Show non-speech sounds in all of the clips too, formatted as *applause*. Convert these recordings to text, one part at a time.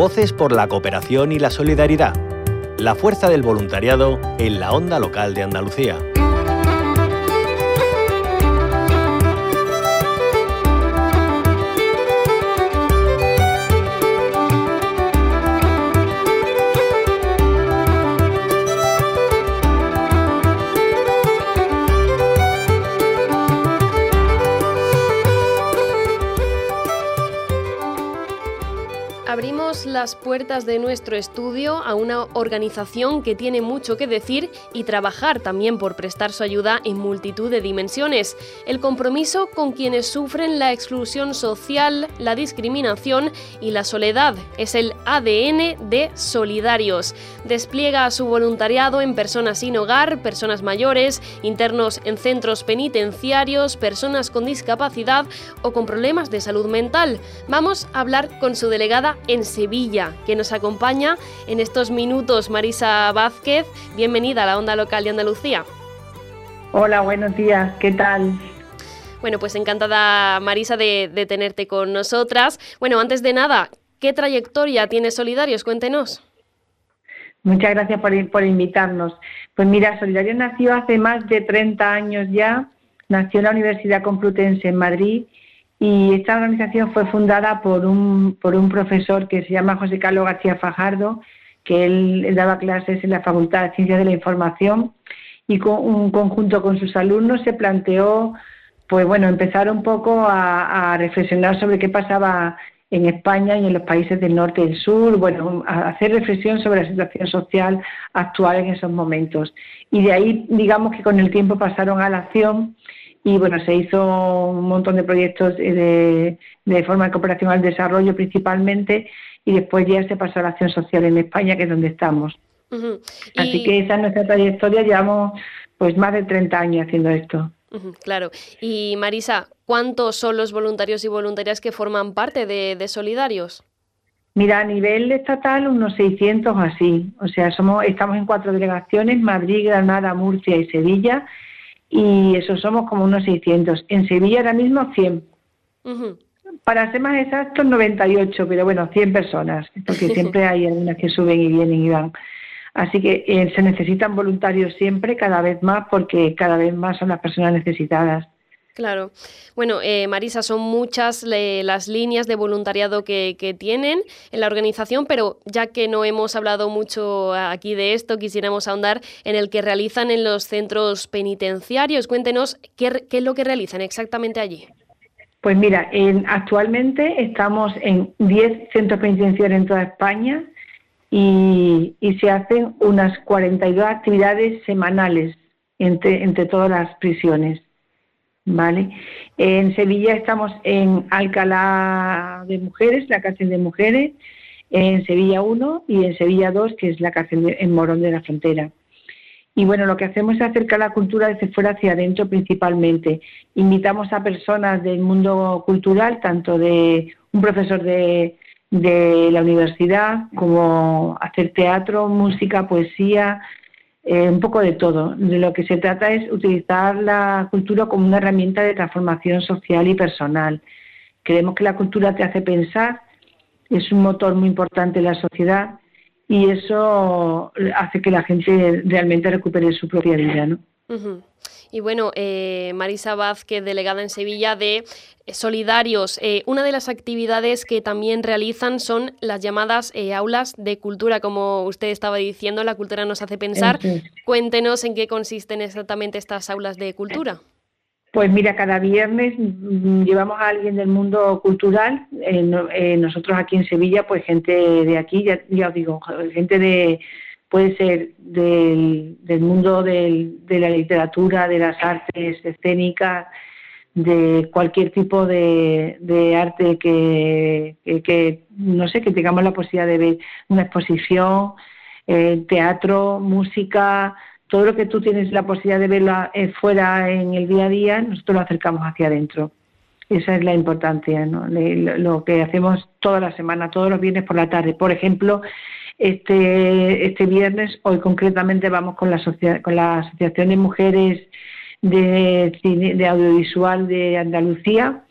Voces por la cooperación y la solidaridad. La fuerza del voluntariado en la onda local de Andalucía. Las puertas de nuestro estudio a una organización que tiene mucho que decir y trabajar también por prestar su ayuda en multitud de dimensiones. El compromiso con quienes sufren la exclusión social, la discriminación y la soledad es el ADN de Solidarios. Despliega su voluntariado en personas sin hogar, personas mayores, internos en centros penitenciarios, personas con discapacidad o con problemas de salud mental. Vamos a hablar con su delegada en Sevilla que nos acompaña en estos minutos. Marisa Vázquez, bienvenida a la Onda Local de Andalucía. Hola, buenos días, ¿qué tal? Bueno, pues encantada Marisa de, tenerte con nosotras. Bueno, antes de nada, ¿qué trayectoria tiene Solidarios? Cuéntenos. Muchas gracias por, por, invitarnos. Pues mira, Solidarios nació hace más de 30 años ya, nació en la Universidad Complutense en Madrid y esta organización fue fundada por un, por un profesor que se llama José Carlos García Fajardo, que él, daba clases en la Facultad de Ciencias de la Información y con un conjunto con sus alumnos se planteó, pues bueno, empezar un poco a, reflexionar sobre qué pasaba en España y en los países del norte y del sur, bueno, a hacer reflexión sobre la situación social actual en esos momentos. Y de ahí, digamos que con el tiempo pasaron a la acción y bueno, se hizo un montón de proyectos de, de forma de cooperación al desarrollo principalmente y después ya se pasó a la acción social en España, que es donde estamos. Así que esa es nuestra trayectoria, llevamos pues más de 30 años haciendo esto. claro. Y Marisa, ¿cuántos son los voluntarios y voluntarias que forman parte de, de Solidarios? Mira, a nivel estatal unos 600 o así. O sea, somos estamos en cuatro delegaciones, Madrid, Granada, Murcia y Sevilla y eso somos como unos 600. En Sevilla ahora mismo 100. Para ser más exactos, 98, pero bueno, 100 personas, porque *laughs* siempre hay algunas que suben y vienen y van. Así que eh, se necesitan voluntarios siempre, cada vez más, porque cada vez más son las personas necesitadas. Claro. Bueno, eh, Marisa, son muchas las líneas de voluntariado que, tienen en la organización, pero ya que no hemos hablado mucho aquí de esto, quisiéramos ahondar en el que realizan en los centros penitenciarios. Cuéntenos qué, es lo que realizan exactamente allí. Pues mira, actualmente estamos en 10 centros penitenciarios en toda España y, se hacen unas 42 actividades semanales entre, entre todas las prisiones. ¿Vale? En Sevilla estamos en Alcalá de Mujeres, la cárcel de mujeres, en Sevilla 1 y en Sevilla 2, que es la cárcel en Morón de la Frontera. Y bueno, lo que hacemos es acercar la cultura desde fuera hacia adentro principalmente. Invitamos a personas del mundo cultural, tanto de un profesor de, de la universidad como hacer teatro, música, poesía, eh, un poco de todo. De lo que se trata es utilizar la cultura como una herramienta de transformación social y personal. Creemos que la cultura te hace pensar, es un motor muy importante en la sociedad y eso hace que la gente realmente recupere su propia vida, ¿no? Y bueno, eh, Marisa Vázquez, delegada en Sevilla de eh, Solidarios, eh, una de las actividades que también realizan son las llamadas aulas de cultura, como usted estaba diciendo, la cultura nos hace pensar. Cuéntenos en qué consisten exactamente estas aulas de cultura. Pues mira, cada viernes mm, llevamos a alguien del mundo cultural. nosotros aquí en Sevilla, pues gente de aquí, ya, ya os digo, gente de puede ser del, mundo de la literatura, de las artes escénicas, de cualquier tipo de, arte que, no sé, que tengamos la posibilidad de ver una exposición, eh, teatro, música, todo lo que tú tienes la posibilidad de verlo eh, fuera en el día a día, nosotros lo acercamos hacia adentro. Esa es la importancia, ¿no? lo que hacemos toda la semana, todos los viernes por la tarde. Por ejemplo, este, este viernes, hoy concretamente vamos con la, con la Asociación de Mujeres de, Audiovisual de Andalucía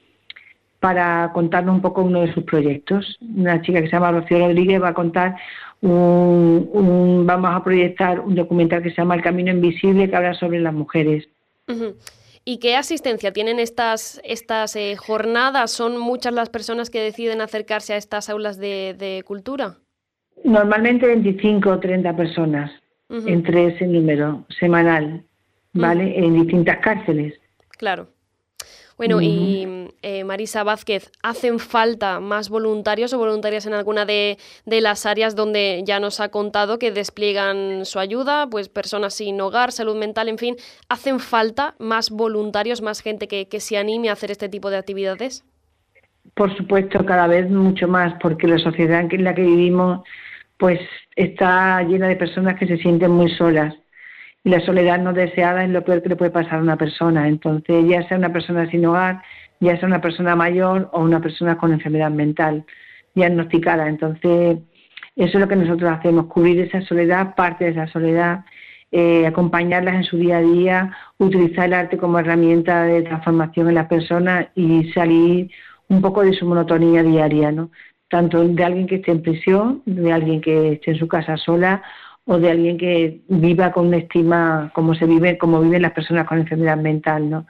para contarnos un poco uno de sus proyectos. Una chica que se llama Rocío Rodríguez va a contar un, vamos a proyectar un documental que se llama El Camino Invisible que habla sobre las mujeres. ¿Y qué asistencia tienen estas, estas eh, jornadas? ¿Son muchas las personas que deciden acercarse a estas aulas de, cultura? Normalmente 25 o 30 personas, entre ese número semanal, ¿vale? En distintas cárceles. Claro. Bueno, y eh, Marisa Vázquez, ¿hacen falta más voluntarios o voluntarias en alguna de, las áreas donde ya nos ha contado que despliegan su ayuda? Pues personas sin hogar, salud mental, en fin, ¿hacen falta más voluntarios, más gente que, que se anime a hacer este tipo de actividades? Por supuesto, cada vez mucho más, porque la sociedad en la que vivimos pues está llena de personas que se sienten muy solas y la soledad no deseada es lo peor que le puede pasar a una persona. Entonces, ya sea una persona sin hogar, ya sea una persona mayor o una persona con enfermedad mental diagnosticada. Entonces, eso es lo que nosotros hacemos, cubrir esa soledad, parte de esa soledad, eh, acompañarlas en su día a día, utilizar el arte como herramienta de transformación en las personas y salir un poco de su monotonía diaria, ¿no? Tanto de alguien que esté en prisión, de alguien que esté en su casa sola o de alguien que viva con una estima como se vive, como viven las personas con enfermedad mental, ¿no?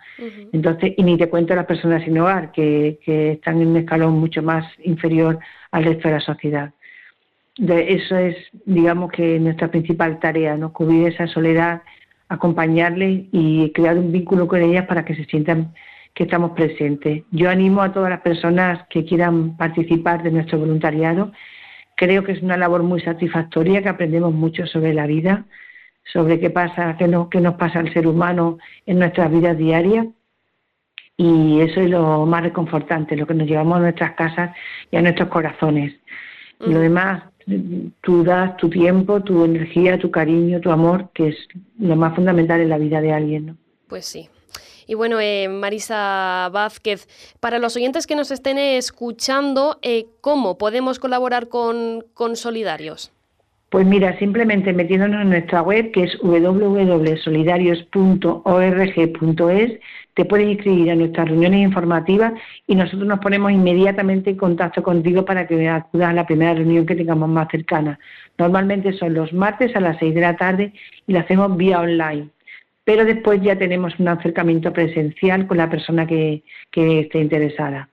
Entonces, y ni te cuento las personas sin hogar, que, están en un escalón mucho más inferior al resto de la sociedad. De eso es, digamos que nuestra principal tarea, ¿no? Cubrir esa soledad, acompañarles y crear un vínculo con ellas para que se sientan que estamos presentes. Yo animo a todas las personas que quieran participar de nuestro voluntariado Creo que es una labor muy satisfactoria, que aprendemos mucho sobre la vida, sobre qué pasa, qué, qué nos pasa al ser humano en nuestras vidas diarias. Y eso es lo más reconfortante, lo que nos llevamos a nuestras casas y a nuestros corazones. Y lo demás, tú das tu tiempo, tu energía, tu cariño, tu amor, que es lo más fundamental en la vida de alguien. ¿no? Pues sí, y bueno, eh, Marisa Vázquez, para los oyentes que nos estén escuchando, eh, ¿cómo podemos colaborar con, Solidarios? Pues mira, simplemente metiéndonos en nuestra web, que es www.solidarios.org.es, te puedes inscribir a nuestras reuniones informativas y nosotros nos ponemos inmediatamente en contacto contigo para que acudas a la primera reunión que tengamos más cercana. Normalmente son los martes a las 6 de la tarde y la hacemos vía online pero después ya tenemos un acercamiento presencial con la persona que, esté interesada.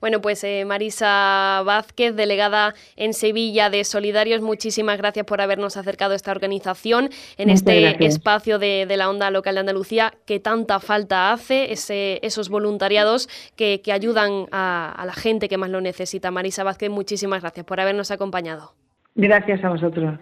Bueno, pues eh, Marisa Vázquez, delegada en Sevilla de Solidarios, muchísimas gracias por habernos acercado a esta organización en este espacio de, la onda local de Andalucía que tanta falta hace, esos voluntariados que, ayudan a, a la gente que más lo necesita. Marisa Vázquez, muchísimas gracias por habernos acompañado. Gracias a vosotros.